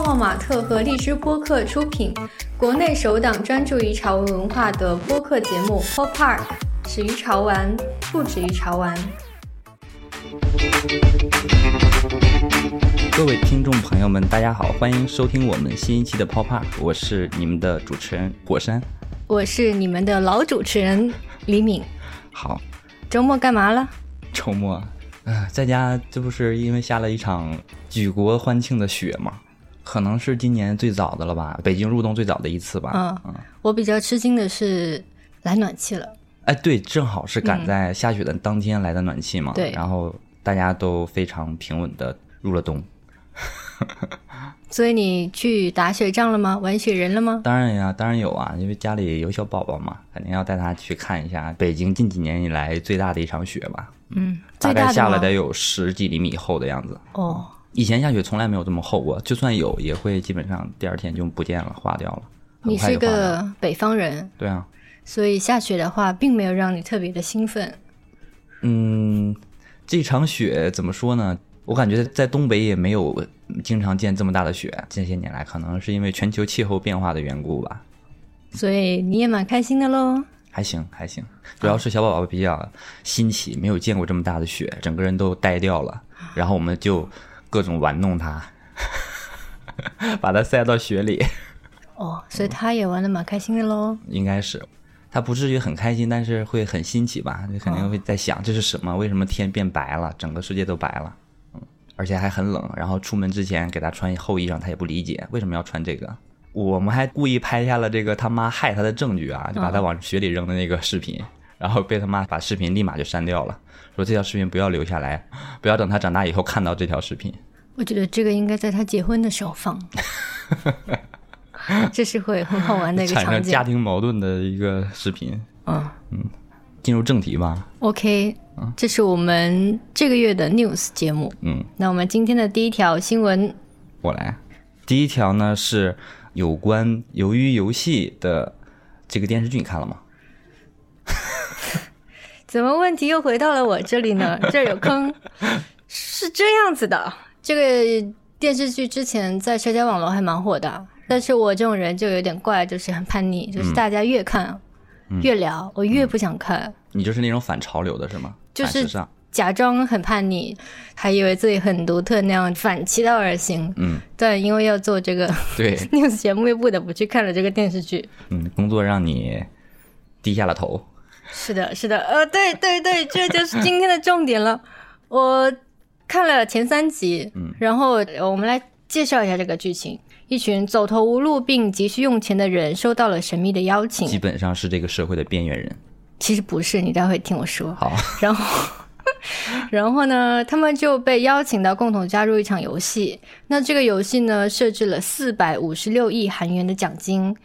泡泡玛特和荔枝播客出品，国内首档专注于潮文文化的播客节目《Pop Art》，始于潮玩，不止于潮玩。各位听众朋友们，大家好，欢迎收听我们新一期的 Pop Art，我是你们的主持人火山。我是你们的老主持人李敏。好，周末干嘛了？周末，啊，在家，这不是因为下了一场举国欢庆的雪吗？可能是今年最早的了吧，北京入冬最早的一次吧。嗯嗯，我比较吃惊的是来暖气了。哎，对，正好是赶在下雪的当天来的暖气嘛。对然后大家都非常平稳的入了冬。所以你去打雪仗了吗？玩雪人了吗？当然呀，当然有啊，因为家里有小宝宝嘛，肯定要带他去看一下北京近几年以来最大的一场雪吧。嗯，大大概下了得有十几厘米厚的样子。哦，以前下雪从来没有这么厚过，就算有，也会基本上第二天就不见了，化掉了。很你是个北方人，对啊，所以下雪的话，并没有让你特别的兴奋。嗯，这场雪怎么说呢？我感觉在东北也没有经常见这么大的雪，这些年来可能是因为全球气候变化的缘故吧。所以你也蛮开心的喽。还行还行，主要是小宝宝比较新奇，没有见过这么大的雪，整个人都呆掉了。然后我们就各种玩弄他，把他塞到雪里。哦，所以他也玩的蛮开心的喽。应该是，他不至于很开心，但是会很新奇吧？就肯定会在想这是什么？为什么天变白了，整个世界都白了？嗯，而且还很冷。然后出门之前给他穿厚衣裳，他也不理解为什么要穿这个。我们还故意拍下了这个他妈害他的证据啊，就把他往雪里扔的那个视频，然后被他妈把视频立马就删掉了，说这条视频不要留下来，不要等他长大以后看到这条视频。我觉得这个应该在他结婚的时候放，这是会很好玩的一个场景产生家。庭矛盾的一个视频。嗯进入正题吧，，OK，这是我们这个月的 news 节目。嗯。那我们今天的第一条新闻，我来。第一条呢是有关《鱿鱼游戏》的这个电视剧，你看了吗？怎么问题又回到了我这里呢？这儿有坑，是这样子的。这个电视剧之前在社交网络还蛮火的，但是我这种人就有点怪，就是很叛逆，就是大家越看、越聊，我越不想看，你就是那种反潮流的是吗？就是。假装很叛逆，还以为自己很独特那样反其道而行。嗯，但因为要做这个对，news 节目，又不得不去看了这个电视剧。嗯，工作让你低下了头。是的，是的，呃，对对对，这就是今天的重点了。我看了前三集，嗯然后呃我们来介绍一下这个剧情。一群走投无路并急需用钱的人收到了神秘的邀请基，本上是这个社会的边缘人。其实不是，你待会听我说。好，然后，然后呢，他们就被邀请到共同加入一场游戏。那这个游戏呢，设置了四百五十六亿韩元的奖金。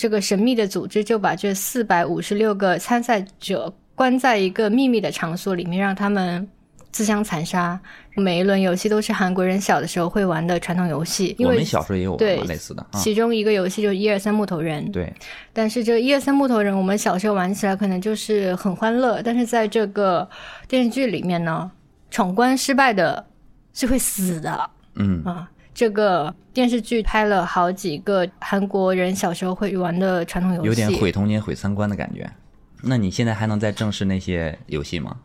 这个神秘的组织就把这四百五十六个参赛者关在一个秘密的场所里面，让他们自相残杀。每一轮游戏都是韩国人小的时候会玩的传统游戏，因为我们小时候也有玩类似的啊。其中一个游戏就是一二三木头人。对，但是这个一二三木头人，我们小时候玩起来可能就是很欢乐，但是在这个电视剧里面呢，闯关失败的是会死的嗯，啊。这个电视剧拍了好几个韩国人小时候会玩的传统游戏，有点毁童年、毁三观的感觉。那你现在还能再正视那些游戏吗？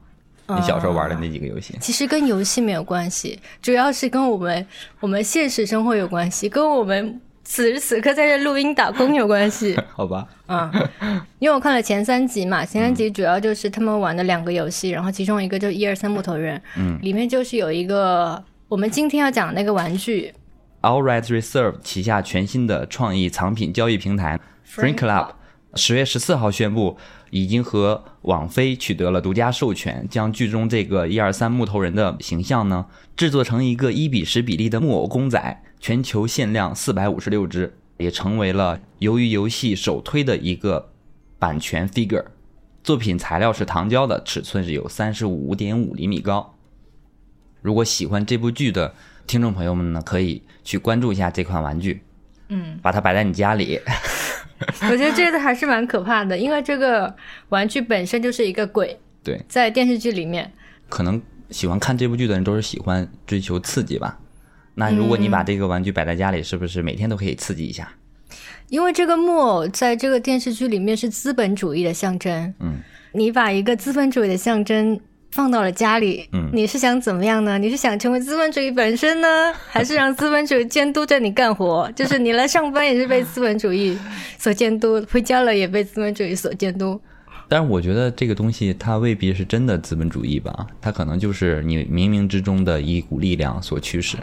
你小时候玩的那几个游戏？其实跟游戏没有关系，主要是跟我们我们现实生活有关系，跟我们此时此刻在这录音打工有关系。好吧，嗯，因为我看了前三集嘛，前三集主要就是他们玩的两个游戏，然后其中一个就是一二三木头人，嗯，里面就是有一个我们今天要讲的那个玩具 All Rights Reserved 旗下全新的创意藏品交易平台 Free Club，十月十四号宣布，已经和网飞取得了独家授权，将剧中这个一二三木头人的形象呢制作成一个一比十比例的木偶公仔，全球限量四百五十六只，也成为了由于游戏首推的一个版权 figure。作品材料是糖胶的，尺寸是有三十五点五厘米高。如果喜欢这部剧的听众朋友们呢，可以去关注一下这款玩具，嗯，把它摆在你家里，我觉得这个还是蛮可怕的，因为这个玩具本身就是一个鬼，对，在电视剧里面，可能喜欢看这部剧的人都是喜欢追求刺激吧，那如果你把这个玩具摆在家里，是不是每天都可以刺激一下？因为这个木偶在这个电视剧里面是资本主义的象征。嗯，你把一个资本主义的象征放到了家里，嗯你是想怎么样呢？你是想成为资本主义本身呢，还是让资本主义监督着你干活？就是你来上班也是被资本主义 所监督，回家了也被资本主义所监督。但是我觉得这个东西它未必是真的资本主义吧，它可能就是你冥冥之中的一股力量所驱使。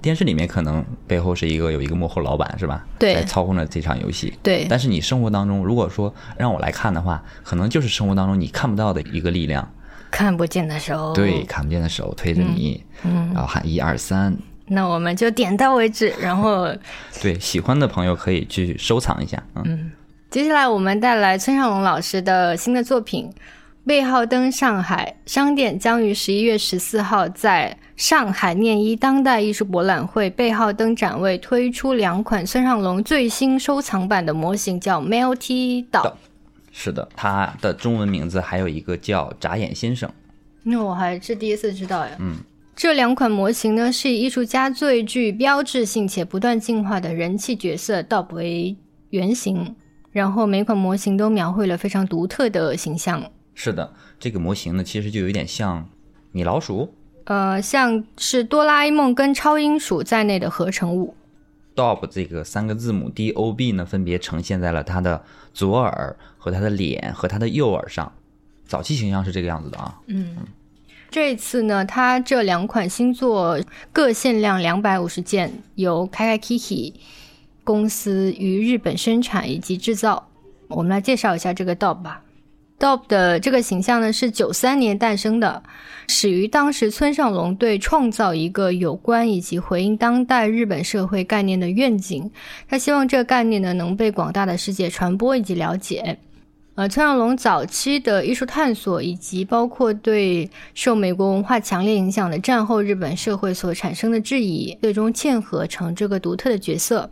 电视里面可能背后是一个有一个幕后老板是吧？对在操控着这场游戏。对但是你生活当中，如果说让我来看的话，可能就是生活当中你看不到的一个力量，看不见的手，对，，看不见的手推着你，嗯，然后喊一二三。那我们就点到为止，然后 对，喜欢的朋友可以去收藏一下。嗯，接下来我们带来村上龙老师的新的作品《背号登上海》商店将于十一月十四号在上海念一当代艺术博览会背号登展位推出两款村上龙最新收藏版的模型，叫 Melty 岛。是的，他的中文名字还有一个叫眨眼先生。那我还是第一次知道呀。嗯，这两款模型呢，是以艺术家最具标志性且不断进化的人气角色 Dob 为原型，然后每款模型都描绘了非常独特的形象。是的，这个模型呢，其实就有点像米老鼠。呃，像是哆啦 A 梦跟超音鼠在内的合成物。Dob 这个三个字母 D O B 呢，分别呈现在了他的左耳和他的脸和他的右耳上。早期形象是这个样子的啊。嗯这一次呢，它这两款新作各限量两百五十件，由开开 Kiki 公司于日本生产以及制造。我们来介绍一下这个 Dob 吧。Dob 的这个形象呢是九三年诞生的，始于当时村上龙对创造一个有关以及回应当代日本社会概念的愿景。他希望这个概念呢能被广大的世界传播以及了解。呃，村上龙早期的艺术探索，以及包括对受美国文化强烈影响的战后日本社会所产生的质疑，最终嵌合成这个独特的角色。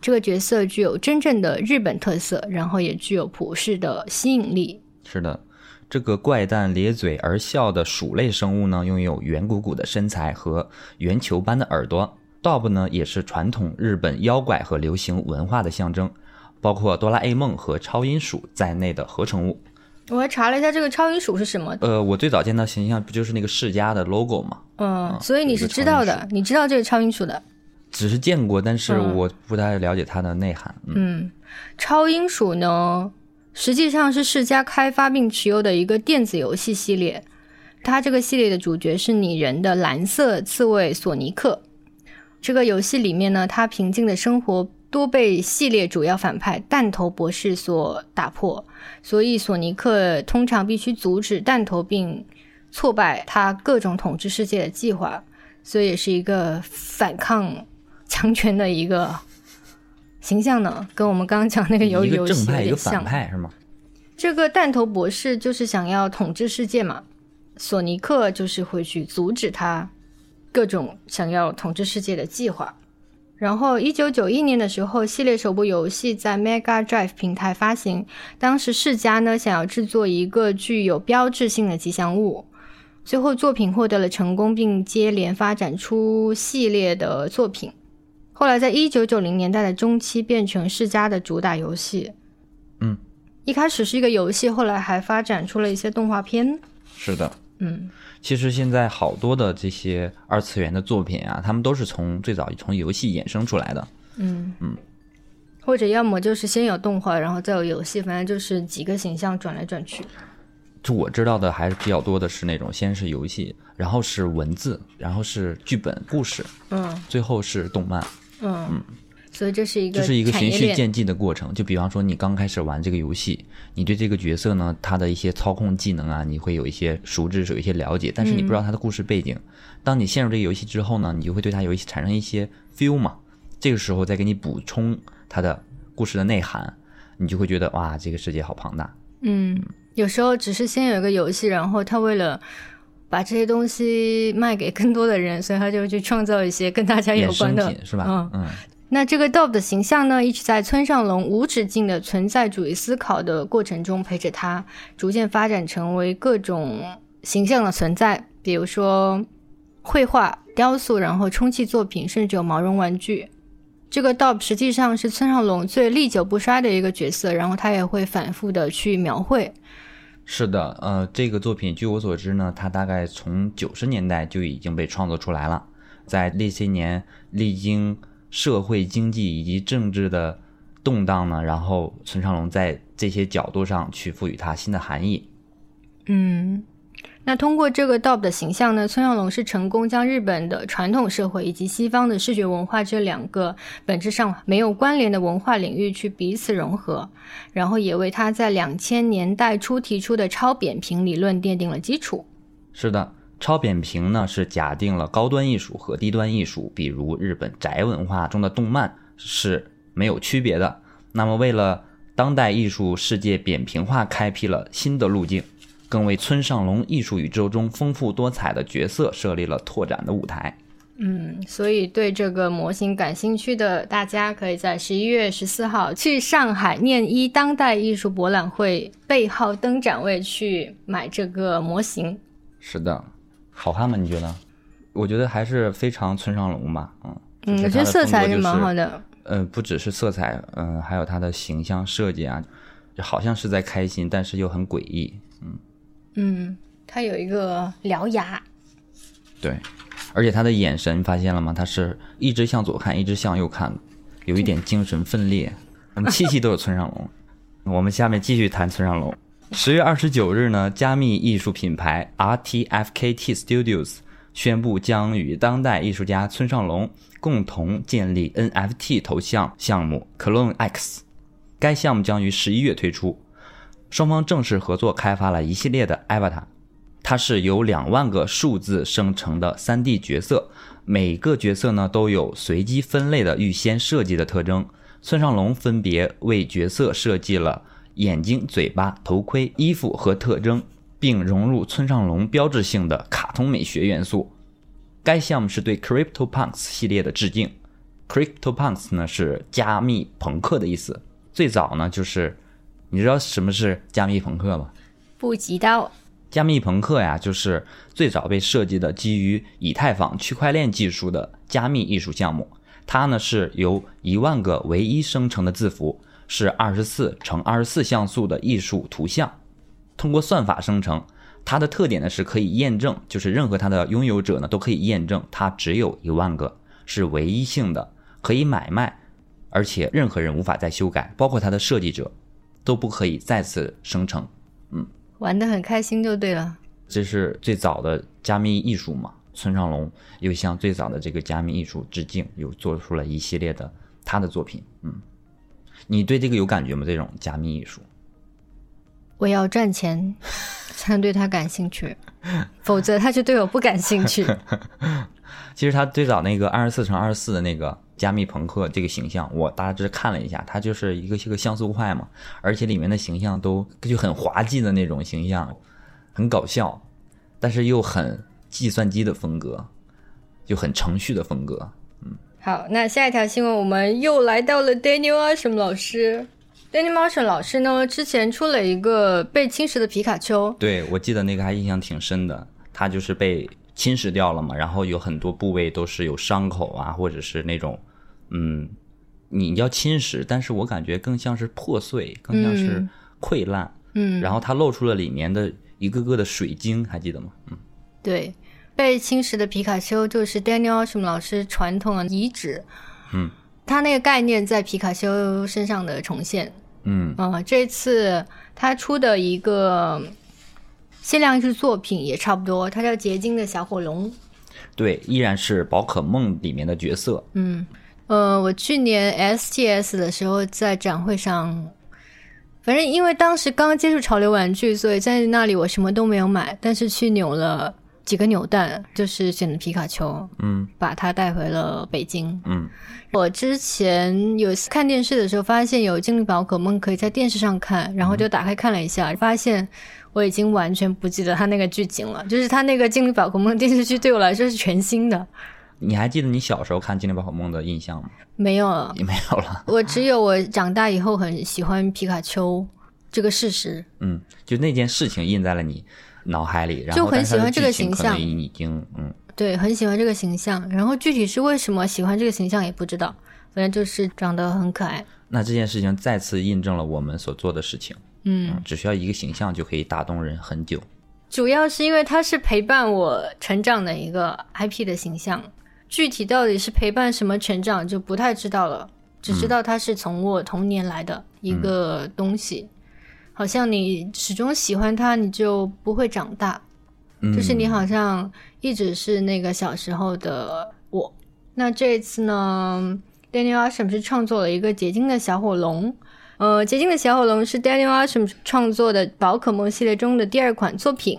这个角色具有真正的日本特色，然后也具有普世的吸引力。是的，这个怪诞咧嘴而笑的鼠类生物呢，拥有圆鼓鼓的身材和圆球般的耳朵。Dob 呢，也是传统日本妖怪和流行文化的象征，包括哆啦 A 梦和超音鼠在内的合成物。我还查了一下，这个超音鼠是什么？呃，我最早见到形象不就是那个世嘉的 logo 吗？嗯，所以你是知道的，你知道这个超音鼠的。只是见过，但是嗯我不太了解它的内涵。嗯，嗯，超音鼠呢，实际上是世嘉开发并持有的一个电子游戏系列。它这个系列的主角是拟人的蓝色刺猬索尼克。这个游戏里面呢，他平静的生活多被系列主要反派弹头博士所打破，所以索尼克通常必须阻止弹头并挫败他各种统治世界的计划，所以也是一个反抗强权的一个形象呢，跟我们刚刚讲那个鱿鱼游戏有点像反。派是吗？这个弹头博士就是想要统治世界嘛，索尼克就是会去阻止他各种想要统治世界的计划。然后，一九九一年的时候，系列首部游戏在 Mega Drive 平台发行。当时世嘉呢想要制作一个具有标志性的吉祥物，最后作品获得了成功，并接连发展出系列的作品。后来，在一九九零年代的中期，变成世嘉的主打游戏。嗯，一开始是一个游戏，后来还发展出了一些动画片。是的。嗯，其实现在好多的这些二次元的作品啊，他们都是从最早从游戏衍生出来的。嗯嗯或者要么就是先有动画，然后再有游戏，反正就是几个形象转来转去。就我知道的还是比较多的是那种，先是游戏，然后是文字，然后是剧本故事，嗯最后是动漫，嗯，所以这是一个这是一个。循序渐进的过程。就比方说，你刚开始玩这个游戏，你对这个角色呢，他的一些操控技能啊，你会有一些熟知，有一些了解，但是你不知道他的故事背景。当你陷入这个游戏之后呢，你就会对他游戏产生一些 feel 嘛。这个时候再给你补充他的故事的内涵，你就会觉得哇，这个世界好庞大。嗯，有时候只是先有一个游戏，然后他为了把这些东西卖给更多的人，所以他就去创造一些跟大家有关的是吧？嗯，嗯，那这个 Dob 的形象呢，一直在村上龙无止境的存在主义思考的过程中陪着他，逐渐发展成为各种形象的存在，比如说绘画、雕塑，然后充气作品，甚至有毛绒玩具。这个 Dob 实际上是村上隆最历久不衰的一个角色，然后他也会反复的去描绘。是的，呃，这个作品据我所知呢，它大概从九十年代就已经被创作出来了，在那些年历经社会经济以及政治的动荡呢，然后村上龙在这些角度上去赋予它新的含义。嗯。那通过这个 Dob 的形象呢，村上隆是成功将日本的传统社会以及西方的视觉文化这两个本质上没有关联的文化领域去彼此融合，然后也为他在两千年代初提出的超扁平理论奠定了基础。是的，超扁平呢是假定了高端艺术和低端艺术，比如日本宅文化中的动漫是没有区别的。那么为了当代艺术世界扁平化开辟了新的路径。更为村上隆艺术宇宙中丰富多彩的角色设立了拓展的舞台。嗯，所以对这个模型感兴趣的大家，可以在十一月十四号去上海念一当代艺术博览会背号灯展位去买这个模型。是的，好看吗？你觉得？我觉得还是非常村上隆吧。嗯嗯，我觉得色彩是蛮好的。嗯，不只是色彩，嗯，还有它的形象设计啊，就好像是在开心，但是又很诡异。嗯。嗯，他有一个獠牙，对，而且他的眼神发现了吗？他是一直向左看，一直向右看，有一点精神分裂。我们期期都有村上龙。我们下面继续谈村上龙。十月二十九日呢，加密艺术品牌 RTFKT Studios 宣布将与当代艺术家村上龙共同建立 NFT 头像项目 Clone X，该项目将于十一月推出。双方正式合作开发了一系列的 Avatar，它是由两万个数字生成的 3D 角色，每个角色呢都有随机分类的预先设计的特征。村上隆分别为角色设计了眼睛、嘴巴、头盔、衣服和特征，并融入村上隆标志性的卡通美学元素。该项目是对 CryptoPunks 系列的致敬。CryptoPunks 呢是加密朋克的意思，最早呢就是。你知道什么是加密朋克吗？不知道。加密朋克呀，就是最早被设计的基于以太坊区块链技术的加密艺术项目。它呢是由一万个唯一生成的字符，是二十四乘二十四像素的艺术图像，通过算法生成。它的特点呢是可以验证，就是任何它的拥有者呢都可以验证它只有一万个，是唯一性的，可以买卖，而且任何人无法再修改，包括它的设计者。都不可以再次生成，嗯，玩的很开心就对了。这是最早的加密艺术嘛？村上隆又向最早的这个加密艺术致敬，又做出了一系列的他的作品。嗯，你对这个有感觉吗？这种加密艺术？我要赚钱 才能对他感兴趣，否则他就对我不感兴趣。其实他最早那个二十四乘二十四的那个。加密朋克这个形象，我大致看了一下，它就是一个是个像素块嘛，而且里面的形象都就很滑稽的那种形象，很搞笑，但是又很计算机的风格，就很程序的风格。嗯，好，那下一条新闻，我们又来到了 Daniel Ashram 老师。Daniel Ashram 老师呢，之前出了一个被侵蚀的皮卡丘，对我记得那个还印象挺深的，他就是被。侵蚀掉了嘛，然后有很多部位都是有伤口啊，或者是那种，嗯，你要侵蚀，但是我感觉更像是破碎，更像是溃烂，嗯，然后它露出了里面的一个个的水晶，还记得吗？嗯，对，被侵蚀的皮卡丘就是 Daniel Ashram 老师传统的遗址，嗯，他那个概念在皮卡丘身上的重现，嗯，啊，这次他出的一个。限量制作品也差不多，它叫《结晶的小火龙》，对，依然是宝可梦里面的角色。嗯，呃，我去年 STS 的时候在展会上，反正因为当时刚刚接触潮流玩具，所以在那里我什么都没有买，但是去扭了几个扭蛋，就是选的皮卡丘，嗯，把它带回了北京。嗯，我之前有看电视的时候发现有精灵宝可梦可以在电视上看，然后就打开看了一下，发现。我已经完全不记得它那个剧情了，就是它那个《精灵宝可梦》电视剧对我来说是全新的。你还记得你小时候看《精灵宝可梦》的印象吗？没有了，也没有了。我只有我长大以后很喜欢皮卡丘这个事实。嗯，就那件事情印在了你脑海里，然后就很喜欢这个形象。已经嗯，对，很喜欢这个形象。然后具体是为什么喜欢这个形象也不知道，反正就是长得很可爱。那这件事情再次印证了我们所做的事情，嗯，只需要一个形象就可以打动人很久。主要是因为它是陪伴我成长的一个 IP 的形象，具体到底是陪伴什么成长就不太知道了，只知道它是从我童年来的一个东西。好像你始终喜欢它，你就不会长大，嗯就是你好像一直是那个小时候的我。那这一次呢，Daniel Asham 是创作了一个结晶的小火龙。呃，结晶的小火龙是 Daniel Asham 创作的宝可梦系列中的第二款作品。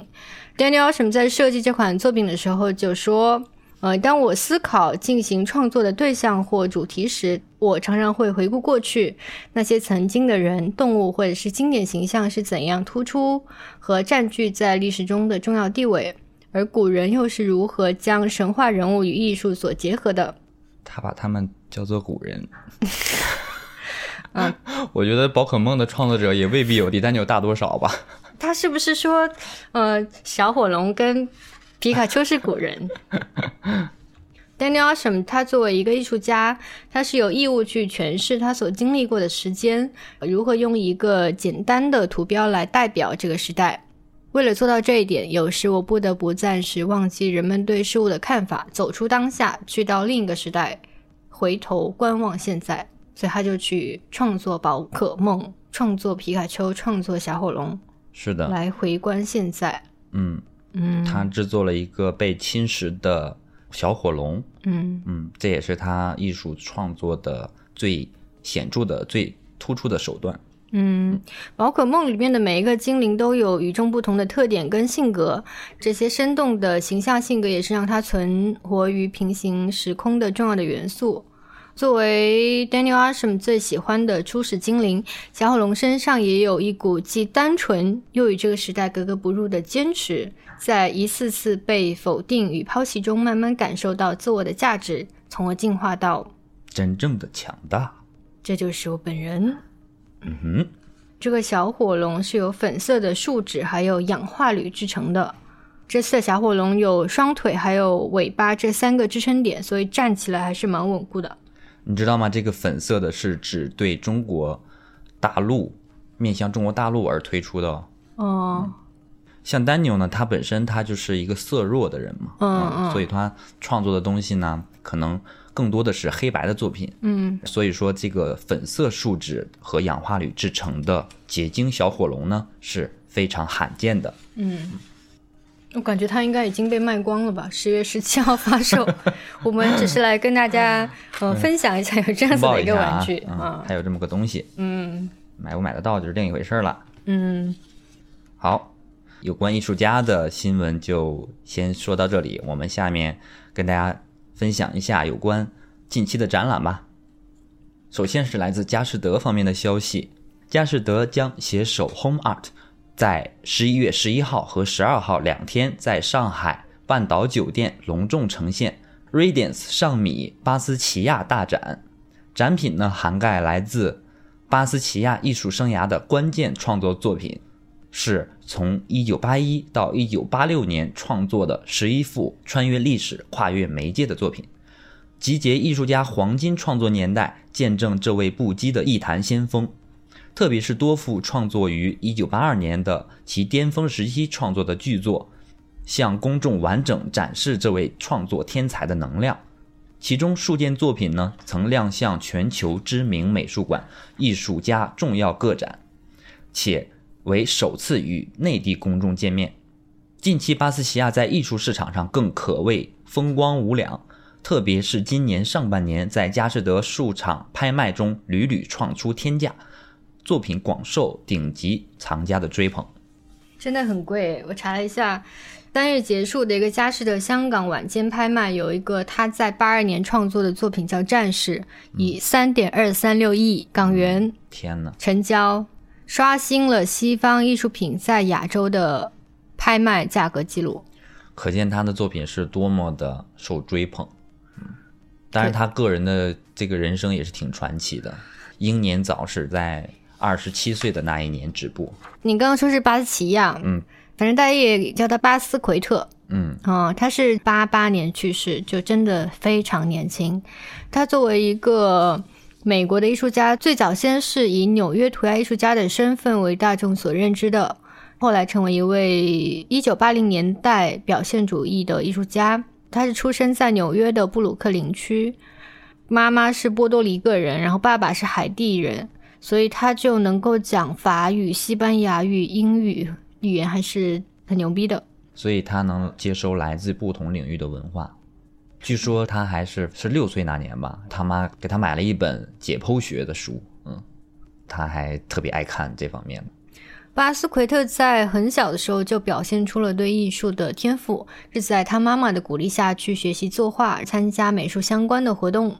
Daniel Asham 在设计这款作品的时候就说：“呃，当我思考进行创作的对象或主题时，我常常会回顾过去那些曾经的人、动物或者是经典形象是怎样突出和占据在历史中的重要地位，而古人又是如何将神话人物与艺术所结合的。”他把他们叫做古人。嗯，我觉得宝可梦的创作者也未必有迪丹纽大多少吧。他是不是说，呃，小火龙跟皮卡丘是古人？Daniel Asham 他作为一个艺术家，他是有义务去诠释他所经历过的时间，如何用一个简单的图标来代表这个时代。为了做到这一点，有时我不得不暂时忘记人们对事物的看法，走出当下，去到另一个时代，回头观望现在。所以他就去创作宝可梦，创作皮卡丘，创作小火龙。是的，来回观现在。嗯嗯，他制作了一个被侵蚀的小火龙。嗯嗯，这也是他艺术创作的最显著的、最突出的手段。嗯，宝可梦里面的每一个精灵都有与众不同的特点跟性格，这些生动的形象性格也是让它存活于平行时空的重要的元素。作为 Daniel Asham 最喜欢的初始精灵，小火龙身上也有一股既单纯又与这个时代格格不入的坚持，在一次次被否定与抛弃中，慢慢感受到自我的价值，从而进化到真正的强大。这就是我本人。嗯哼，这个小火龙是由粉色的树脂还有氧化铝制成的。这次的小火龙有双腿还有尾巴这三个支撑点，所以站起来还是蛮稳固的。你知道吗？这个粉色的是指对中国大陆面向中国大陆而推出的哦。哦，像丹纽呢，他本身他就是一个色弱的人嘛，嗯嗯所以他创作的东西呢，可能更多的是黑白的作品。嗯所以说，这个粉色树脂和氧化铝制成的结晶小火龙呢，是非常罕见的。嗯，我感觉它应该已经被卖光了吧？十月十七号发售，我们只是来跟大家呃分享一下有这样子的一个玩具，嗯啊，还有这么个东西，嗯买不买得到就是另一回事了。嗯好，有关艺术家的新闻就先说到这里，我们下面跟大家分享一下有关近期的展览吧。首先是来自佳士得方面的消息，佳士得将携手 Home Art 在十一月十一号和十二号两天在上海半岛酒店隆重呈现 Radiance 上米巴斯奇亚大展。展品呢涵盖来自巴斯奇亚艺术生涯的关键创作作品，是从1981到1986年创作的十一幅穿越历史、跨越媒介的作品，集结艺术家黄金创作年代，见证这位不羁的艺坛先锋。特别是多幅创作于1982年的其巅峰时期创作的巨作，向公众完整展示这位创作天才的能量。其中数件作品呢，曾亮相全球知名美术馆、艺术家重要个展，且为首次与内地公众见面。近期巴斯奇亚在艺术市场上更可谓风光无两，特别是今年上半年在佳士得数场拍卖中屡屡创出天价，作品广受顶级藏家的追捧。真的很贵。我查了一下，单月结束的一个佳士得香港晚间拍卖，有一个他在八二年创作的作品叫《战士》，以三点二三六亿港元天哪！成交，刷新了西方艺术品在亚洲的拍卖价格记录。可见他的作品是多么的受追捧。嗯，当然他个人的这个人生也是挺传奇的，英年早逝，在二十七岁的那一年止步。你刚刚说是巴斯奇亚，嗯，反正大家也叫他巴斯奎特。嗯嗯，他是八八年去世，就真的非常年轻。他作为一个美国的艺术家，最早先是以纽约涂鸦艺术家的身份为大众所认知的，后来成为一位一九八零年代表现主义的艺术家。他是出生在纽约的布鲁克林区，妈妈是波多黎各人，然后爸爸是海地人，所以他就能够讲法语、西班牙语、英语，语言还是很牛逼的。所以他能接收来自不同领域的文化。据说他还是是六岁那年吧，他妈给他买了一本解剖学的书，嗯，他还特别爱看这方面的。巴斯奎特在很小的时候就表现出了对艺术的天赋，是在他妈妈的鼓励下去学习作画，参加美术相关的活动。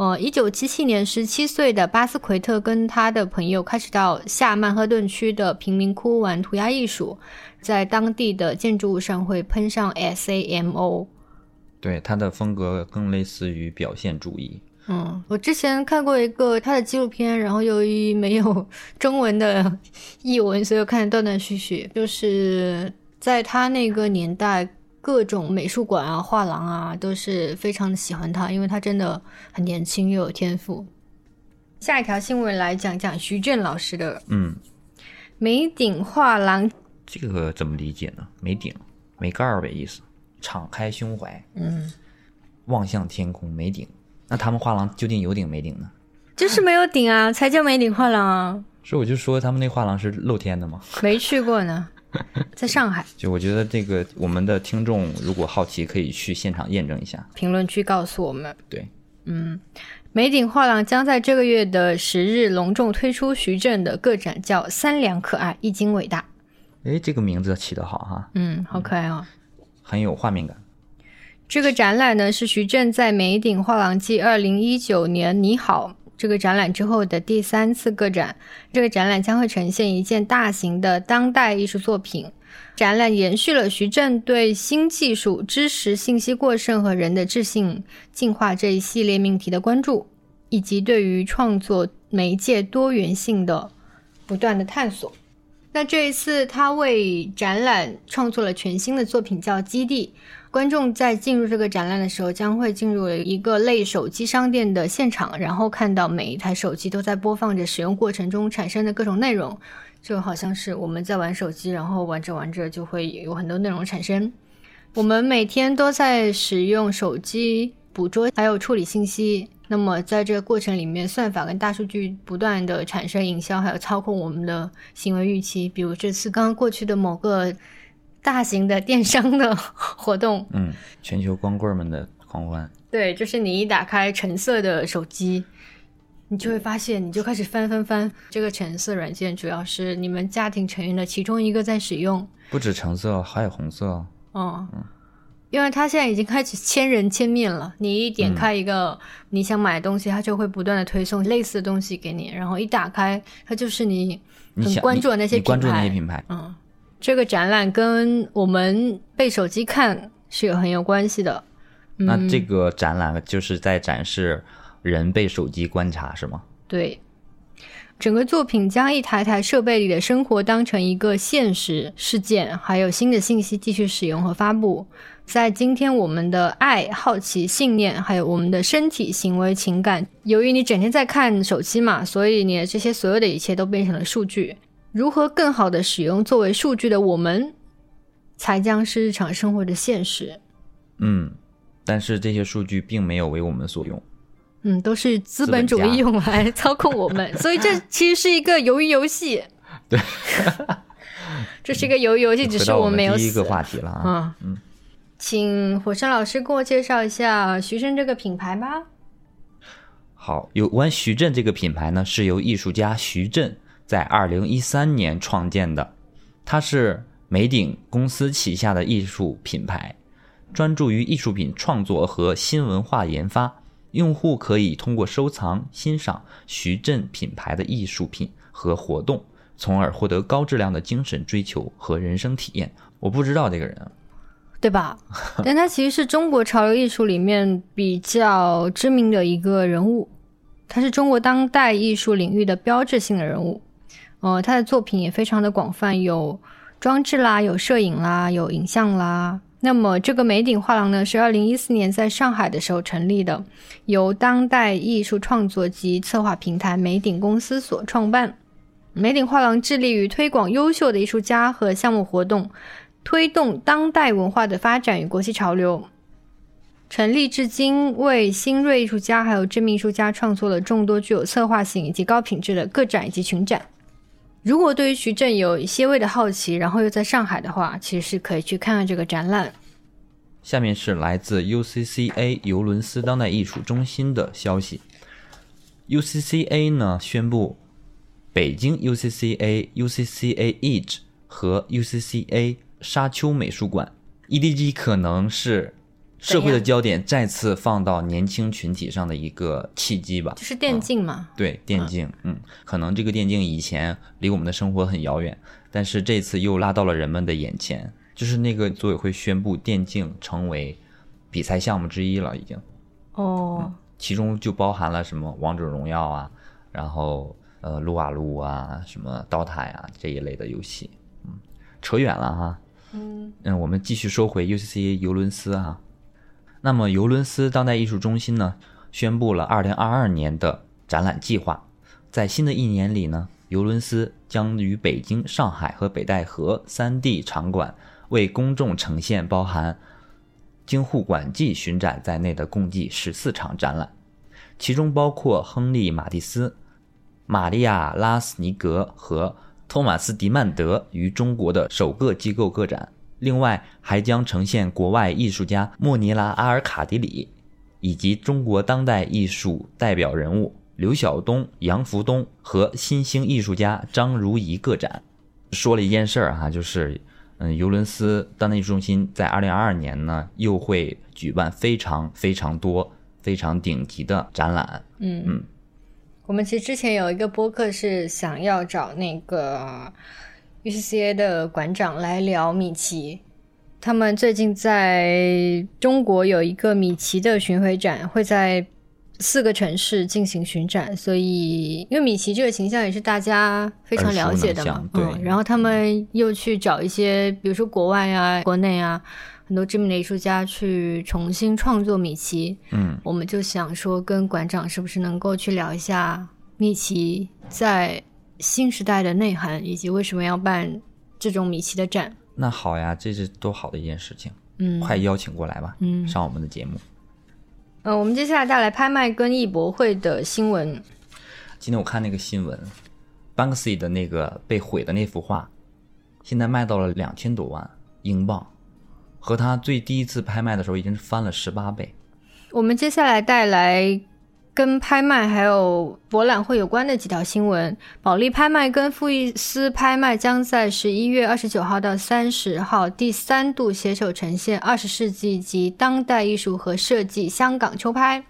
呃，一九七七年，十七岁的巴斯奎特跟他的朋友开始到下曼哈顿区的贫民窟玩涂鸦艺术，在当地的建筑物上会喷上 SAMO。对他的风格更类似于表现主义。嗯，我之前看过一个他的纪录片，然后由于没有 中文的译文，所以我看得断断续续。就是在他那个年代，各种美术馆啊、画廊啊，都是非常的喜欢他，因为他真的很年轻又有天赋。下一条新闻来讲讲徐震老师的嗯，梅顶画廊。这个怎么理解呢？没顶，没盖儿呗，意思。敞开胸怀，嗯，望向天空，没顶。那他们画廊究竟有顶没顶呢？就是没有顶啊，才叫梅顶画廊啊，所以我就说他们那画廊是露天的吗。没去过呢，在上海。就我觉得这个我们的听众如果好奇，可以去现场验证一下。评论区告诉我们。对，嗯梅顶画廊将在这个月的十日隆重推出徐震的个展，叫“三两可爱，一斤伟大哎，这个名字起得好哈”。，嗯，好可爱哦。很有画面感。这个展览呢是徐震在梅顶画廊继二零一九年“你好”这个展览之后的第三次个展。这个展览将会呈现一件大型的当代艺术作品。展览延续了徐震对新技术、知识信息过剩和人的智性进化这一系列命题的关注，以及对于创作媒介多元性的不断的探索。那这一次，他为展览创作了全新的作品，叫《基地》。观众在进入这个展览的时候，将会进入了一个类手机商店的现场，然后看到每一台手机都在播放着使用过程中产生的各种内容，就好像是我们在玩手机，然后玩着玩着就会有很多内容产生。我们每天都在使用手机捕捉还有处理信息，那么在这个过程里面，算法跟大数据不断的产生营销，还有操控我们的行为预期。比如这次刚刚过去的某个大型的电商的 活动，嗯，全球光棍们的狂欢。对，就是你一打开橙色的手机，你就会发现，你就开始翻翻翻。这个橙色软件主要是你们家庭成员的其中一个在使用，不止橙色，还有红色。哦，因为它现在已经开始千人千面了。你一点开一个你想买的东西，它就会不断的推送类似的东西给你，然后一打开，它就是你很关注的那些你你关注的那些品品牌，嗯，这个展览跟我们被手机看是有很有关系的。那这个展览就是在展示人被手机观察，是吗？对，整个作品将一台台设备里的生活当成一个现实事件，还有新的信息继续使用和发布。在今天，我们的爱、好奇、信念，还有我们的身体、行为、情感，由于你整天在看手机嘛，所以你的这些所有的一切都变成了数据。如何更好的使用作为数据的我们，才将是日常生活的现实。嗯，但是这些数据并没有为我们所用。嗯，都是资本主义用来操控我们，所以这其实是一个鱿鱼游戏。对，这是一个鱿鱼游戏，只是我没有死。第一个话题了啊。嗯请火山老师给我介绍一下徐峥这个品牌吧。好，有关徐震这个品牌呢，是由艺术家徐震在二零一三年创建的，它是美鼎公司旗下的艺术品牌，专注于艺术品创作和新文化研发。用户可以通过收藏、欣赏徐震品牌的艺术品和活动，从而获得高质量的精神追求和人生体验。我不知道这个人啊，对吧？但他其实是中国潮流艺术里面比较知名的一个人物，他是中国当代艺术领域的标志性的人物。呃，他的作品也非常的广泛，有装置啦，有摄影啦，有影像啦，那么这个梅顶画廊呢，是二零一四年在上海的时候成立的，由当代艺术创作及策划平台梅顶公司所创办。梅顶画廊致力于推广优秀的艺术家和项目活动，推动当代文化的发展与国际潮流。成立至今，为新锐艺术家还有知名艺术家创作了众多具有策划性以及高品质的个展以及群展。如果对于徐震有一些微的好奇，然后又在上海的话，其实是可以去看看这个展览。下面是来自 UCCA 尤伦斯当代艺术中心的消息。UCCA 呢宣布，北京 UCCA、UCCA Age 和 UCCA 沙丘美术馆 EDG 可能是社会的焦点再次放到年轻群体上的一个契机吧。就是电竞嘛，对电竞，嗯，可能这个电竞以前离我们的生活很遥远，但是这次又拉到了人们的眼前。就是那个组委会宣布电竞成为比赛项目之一了，已经，哦，其中就包含了什么王者荣耀啊，然后呃撸啊撸啊，什么刀塔呀这一类的游戏。嗯，扯远了哈。嗯嗯，我们继续说回 UCC 尤伦斯哈。那么尤伦斯当代艺术中心呢，宣布了2022年的展览计划。在新的一年里呢，尤伦斯将与北京、上海和北戴河三地场馆为公众呈现包含京沪馆际巡展在内的共计十四场展览，其中包括亨利·马蒂斯、玛利亚·拉斯尼格和托马斯·迪曼德于中国的首个机构个展。另外，还将呈现国外艺术家莫尼拉·阿尔卡迪里以及中国当代艺术代表人物刘晓东、杨福东和新兴艺术家张如仪个展。说了一件事儿哈，就是，嗯，尤伦斯当代艺术中心在二零二二年呢，又会举办非常非常多、非常顶级的展览。嗯嗯，我们其实之前有一个播客是想要找那个 UCCA 的馆长来聊米奇。他们最近在中国有一个米奇的巡回展，会在四个城市进行巡展，所以因为米奇这个形象也是大家非常了解的嘛嗯，然后他们又去找一些，比如说国外啊、国内啊很多知名的艺术家去重新创作米奇，嗯，我们就想说，跟馆长是不是能够去聊一下米奇在新时代的内涵，以及为什么要办这种米奇的展？那好呀，这是多好的一件事情，嗯，快邀请过来吧，嗯上我们的节目。呃，我们接下来带来拍卖跟艺博会的新闻。今天我看那个新闻，Banksy 的那个被毁的那幅画，现在卖到了两千多万英镑，和他最第一次拍卖的时候已经是翻了十八倍。我们接下来带来跟拍卖还有博览会有关的几条新闻。保利拍卖跟富艺斯拍卖将在十一月二十九号到三十号第三度携手呈现二十世纪及当代艺术和设计香港秋拍。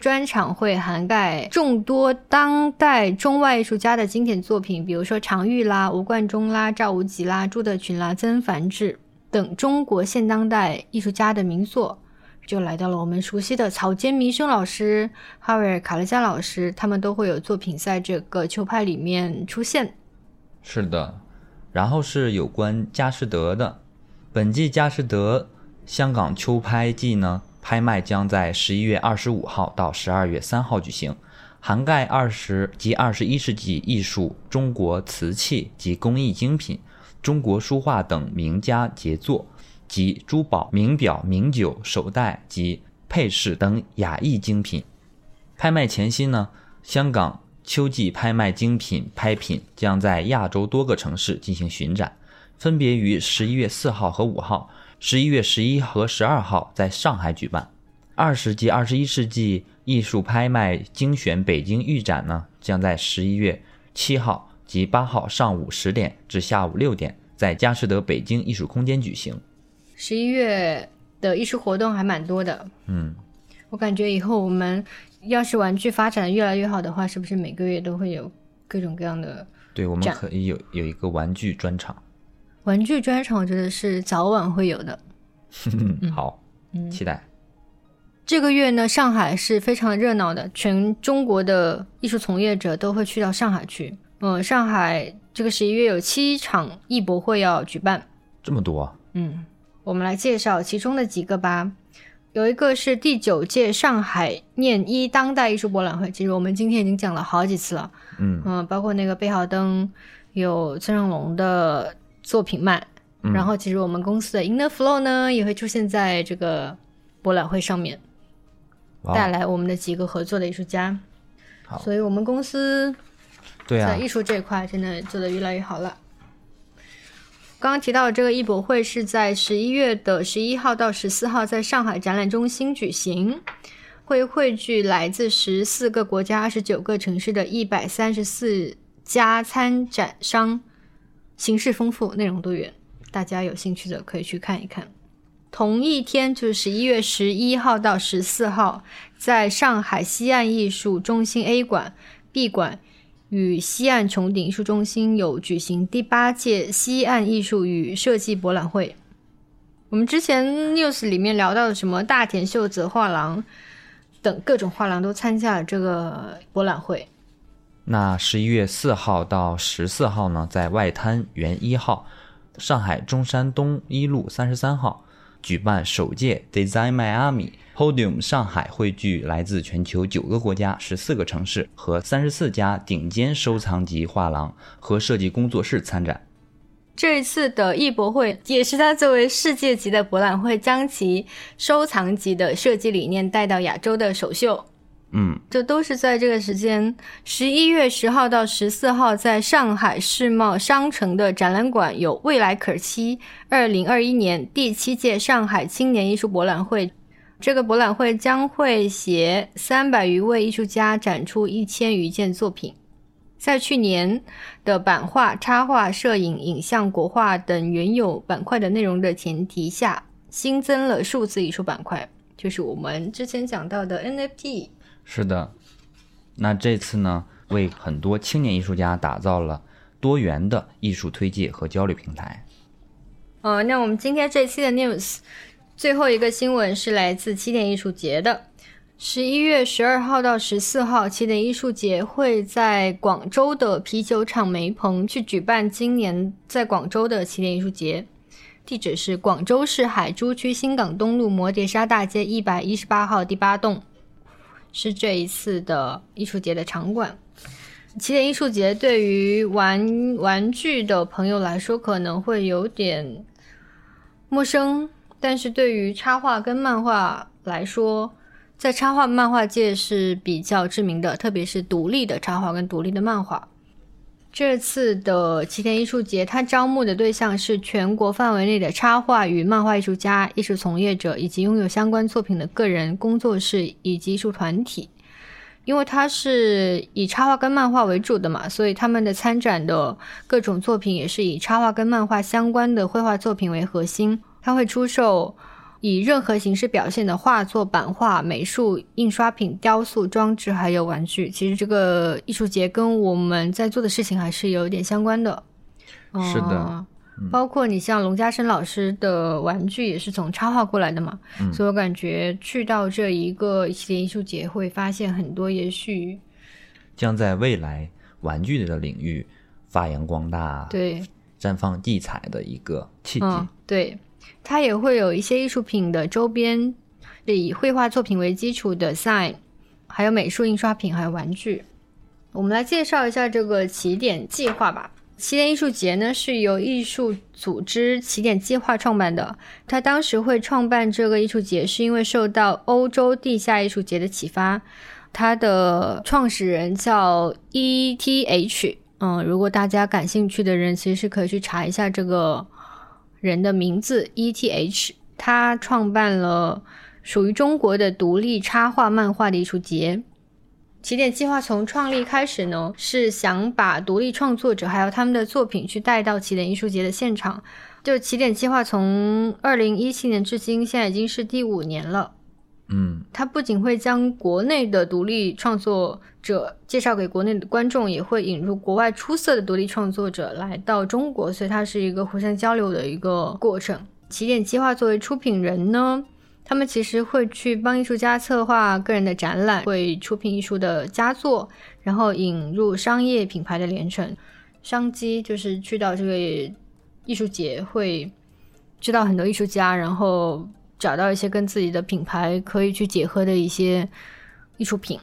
专场会涵盖众多当代中外艺术家的经典作品，比如说常玉啦、吴冠中啦、赵无极啦、朱德群啦、曾梵志等中国现当代艺术家的名作。就来到了我们熟悉的草间弥生老师、哈维尔·卡勒加老师，他们都会有作品在这个秋拍里面出现。是的，然后是有关佳士得的，本季佳士得香港秋拍季呢，拍卖将在十一月二十五号到十二月三号举行，涵盖二十及二十一世纪艺术、中国瓷器及工艺精品、中国书画等名家杰作。及珠宝、名表、名酒、手袋及配饰等雅逸精品。拍卖前夕呢，香港秋季拍卖精品拍品将在亚洲多个城市进行巡展，分别于十一月四号和五号、十一月十一和十二号在上海举办。二十及二十一世纪艺术拍卖精选北京预展呢，将在十一月七号及八号上午十点至下午六点，在佳士得北京艺术空间举行。十一月的艺术活动还蛮多的，嗯，我感觉以后我们要是玩具发展的越来越好的话，是不是每个月都会有各种各样的对，我们可以有有一个玩具专场。玩具专场？我觉得是早晚会有的。嗯，好，期待。这个月呢，上海是非常热闹的，全中国的艺术从业者都会去到上海去。嗯，上海这个十一月有七场艺博会要举办。这么多，嗯，我们来介绍其中的几个吧。有一个是第九届上海念一当代艺术博览会，其实我们今天已经讲了好几次了。嗯嗯，包括那个贝浩登有村上龙的作品漫，嗯然后其实我们公司的 Inner Flow 呢也会出现在这个博览会上面，带来我们的几个合作的艺术家。好所以我们公司对啊在艺，术这一块真的做得越来越好了。刚刚提到的这个艺博会是在十一月的十一号到十四号在上海展览中心举行，会汇聚来自十四个国家、二十九个城市的一百三十四家参展商，形式丰富，内容多元，大家有兴趣的可以去看一看。同一天，就是十一月十一号到十四号，在上海西岸艺术中心 A 馆、B 馆与西岸穹顶艺术中心有举行第八届西岸艺术与设计博览会。我们之前 news 里面聊到的什么大田秀则画廊等各种画廊都参加了这个博览会。那十一月四号到十四号呢，在外滩原一号、上海中山东一路三十三号举办首届 Design Miami Podium 上海，汇聚来自全球九个国家、十四个城市和三十四家顶尖收藏级画廊和设计工作室参展。这一次的艺博会也是他作为世界级的博览会，将其收藏级的设计理念带到亚洲的首秀。嗯，这都是在这个时间，十一月十号到十四号，在上海世贸商城的展览馆有“未来可期”二零二一年第七届上海青年艺术博览会。这个博览会将会携三百余位艺术家展出一千余件作品。在去年的版画、插画、摄影、影像、国画等原有板块的内容的前提下，新增了数字艺术板块，就是我们之前讲到的 NFT。是的。那这次呢，为很多青年艺术家打造了多元的艺术推介和交流平台。呃，那我们今天这期的 news 最后一个新闻是来自起点艺术节的。十一月十二号到十四号，起点艺术节会在广州的啤酒厂梅棚去举办今年在广州的起点艺术节，地址是广州市海珠区新港东路摩碟沙大街一百一十八号第八栋，是这一次的艺术节的场馆。起点艺术节对于玩玩具的朋友来说可能会有点陌生，但是对于插画跟漫画来说，在插画漫画界是比较知名的，特别是独立的插画跟独立的漫画。这次的起点艺术节，它招募的对象是全国范围内的插画与漫画艺术家、艺术从业者以及拥有相关作品的个人、工作室以及艺术团体。因为它是以插画跟漫画为主的嘛，所以他们的参展的各种作品也是以插画跟漫画相关的绘画作品为核心。它会出售以任何形式表现的画作、版画、美术、印刷品、雕塑、装置，还有玩具。其实这个艺术节跟我们在做的事情还是有点相关的。是的呃包括你像龙家生老师的玩具也是从插画过来的嘛，嗯所以我感觉去到这一个系列艺术节会发现很多也许将在未来玩具的领域发扬光大、对，绽放异彩的一个契机。嗯，对，它也会有一些艺术品的周边，以绘画作品为基础的 sign，还有美术印刷品，还有玩具。我们来介绍一下这个起点计划吧。起点艺术节呢是由艺术组织起点计划创办的。他当时会创办这个艺术节，是因为受到欧洲地下艺术节的启发。它的创始人叫 ETH，嗯，如果大家感兴趣的人，其实可以去查一下这个人的名字 ETH。他创办了属于中国的独立插画漫画的艺术节。起点计划从创立开始呢，是想把独立创作者还有他们的作品去带到起点艺术节的现场。就起点计划从二零一七年至今，现在已经是第五年了。嗯，它不仅会将国内的独立创作者介绍给国内的观众，也会引入国外出色的独立创作者来到中国，所以它是一个互相交流的一个过程。起点计划作为出品人呢，他们其实会去帮艺术家策划个人的展览，会出品艺术的佳作，然后引入商业品牌的连城。商机就是去到这个艺术节会知道很多艺术家，然后找到一些跟自己的品牌可以去结合的一些艺术品。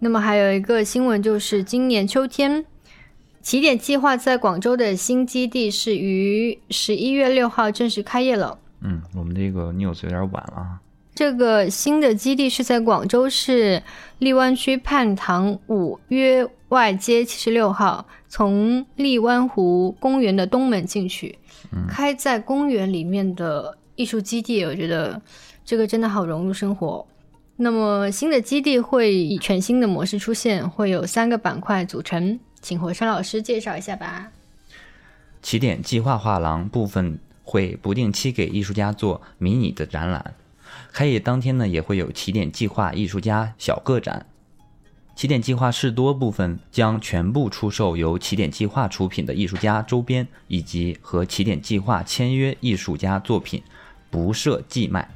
那么还有一个新闻就是今年秋天。起点计划在广州的新基地是于十一月六号正式开业了。嗯，我们这个 news 有点晚了。这个新的基地是在广州市荔湾区泮塘五约外街七十六号，从荔湾湖公园的东门进去。开在公园里面的艺术基地，我觉得这个真的好融入生活。那么新的基地会以全新的模式出现，会有三个板块组成。请火山老师介绍一下吧。起点计划画廊部分会不定期给艺术家做迷你的展览，开业当天呢也会有起点计划艺术家小个展。起点计划士多部分将全部出售由起点计划出品的艺术家周边以及和起点计划签约艺术家作品，不设寄卖。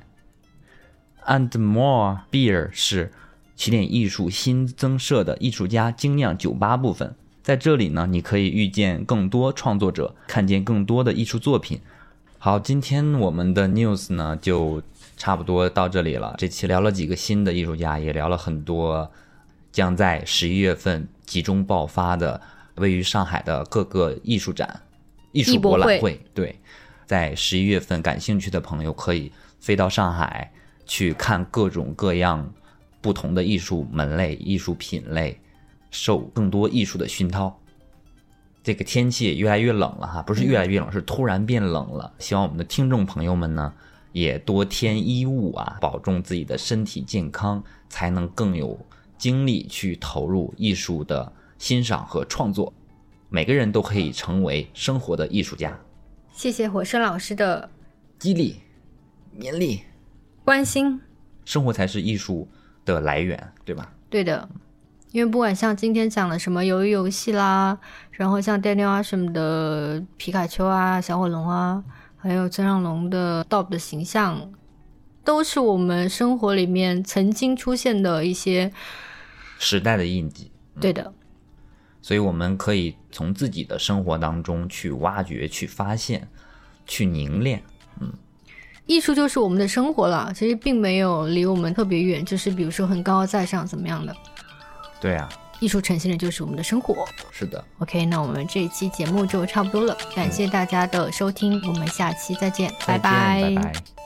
And more beer 是起点艺术新增设的艺术家精酿酒吧部分。在这里呢，你可以遇见更多创作者，看见更多的艺术作品。好，今天我们的 news 呢就差不多到这里了。这期聊了几个新的艺术家，也聊了很多将在十一月份集中爆发的位于上海的各个艺术展、艺术博览会。对，在十一月份感兴趣的朋友可以飞到上海去看各种各样不同的艺术门类、艺术品类。受更多艺术的熏陶，这个天气也越来越冷了哈，不是越来越冷，是突然变冷了。希望我们的听众朋友们呢，也多添衣物啊，保重自己的身体健康，才能更有精力去投入艺术的欣赏和创作。每个人都可以成为生活的艺术家。谢谢火生老师的激励、勉励、关心。生活才是艺术的来源，对吧？对的。因为不管像今天讲的什么鱿鱼游戏啦，然后像 Daniel 啊什么的皮卡丘啊、小火龙啊，还有曾让龙的 Dob 的形象，都是我们生活里面曾经出现的一些时代的印记。对的，所以我们可以从自己的生活当中去挖掘、去发现、去凝练。嗯，艺术就是我们的生活了，其实并没有离我们特别远，就是比如说很高高在上怎么样的。对啊，艺术呈现的就是我们的生活。是的，OK，那我们这一期节目就差不多了，感谢大家的收听，我们下期再见，拜拜拜拜。